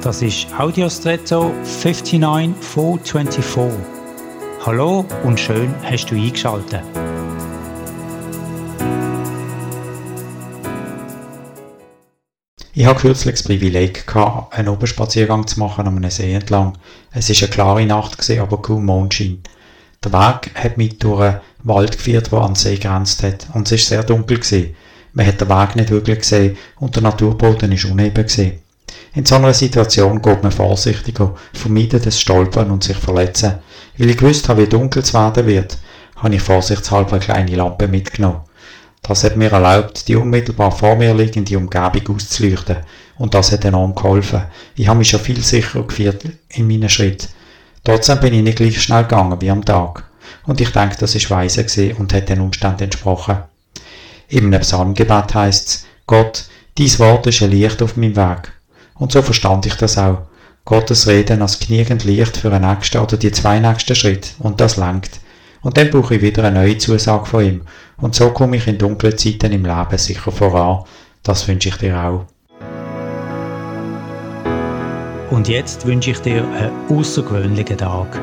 Das ist Audiostretto 59424. Hallo und schön hast du eingeschaltet. Ich hatte kürzlich das Privileg, einen Oberspaziergang zu machen an einem See entlang. Es war eine klare Nacht, aber kaum Mondschein. Der Weg hat mich durch einen Wald geführt, der an den See grenzt hat. Und es war sehr dunkel. Man hat den Weg nicht wirklich gesehen und der Naturboden war uneben. Gewesen. In so einer Situation geht man vorsichtiger, vermeidet das Stolpern und sich verletzen. Weil ich gewusst habe, wie dunkel es werden wird, habe ich vorsichtshalber eine kleine Lampe mitgenommen. Das hat mir erlaubt, die unmittelbar vor mir liegende Umgebung auszuleuchten. Und das hat enorm geholfen. Ich habe mich schon viel sicherer gefühlt in meinen Schritt. Trotzdem bin ich nicht gleich schnell gegangen wie am Tag. Und ich denke, das ist weise und hat den Umständen entsprochen. Einem Psalmgebet heißt es, Gott, dies Wort ist ein Licht auf meinem Weg. Und so verstand ich das auch. Gottes Reden als genügend Licht für den nächsten oder die zwei nächsten Schritte. Und das lenkt. Und dann brauche ich wieder eine neue Zusage von ihm. Und so komme ich in dunklen Zeiten im Leben sicher voran. Das wünsche ich dir auch. Und jetzt wünsche ich dir einen außergewöhnlichen Tag.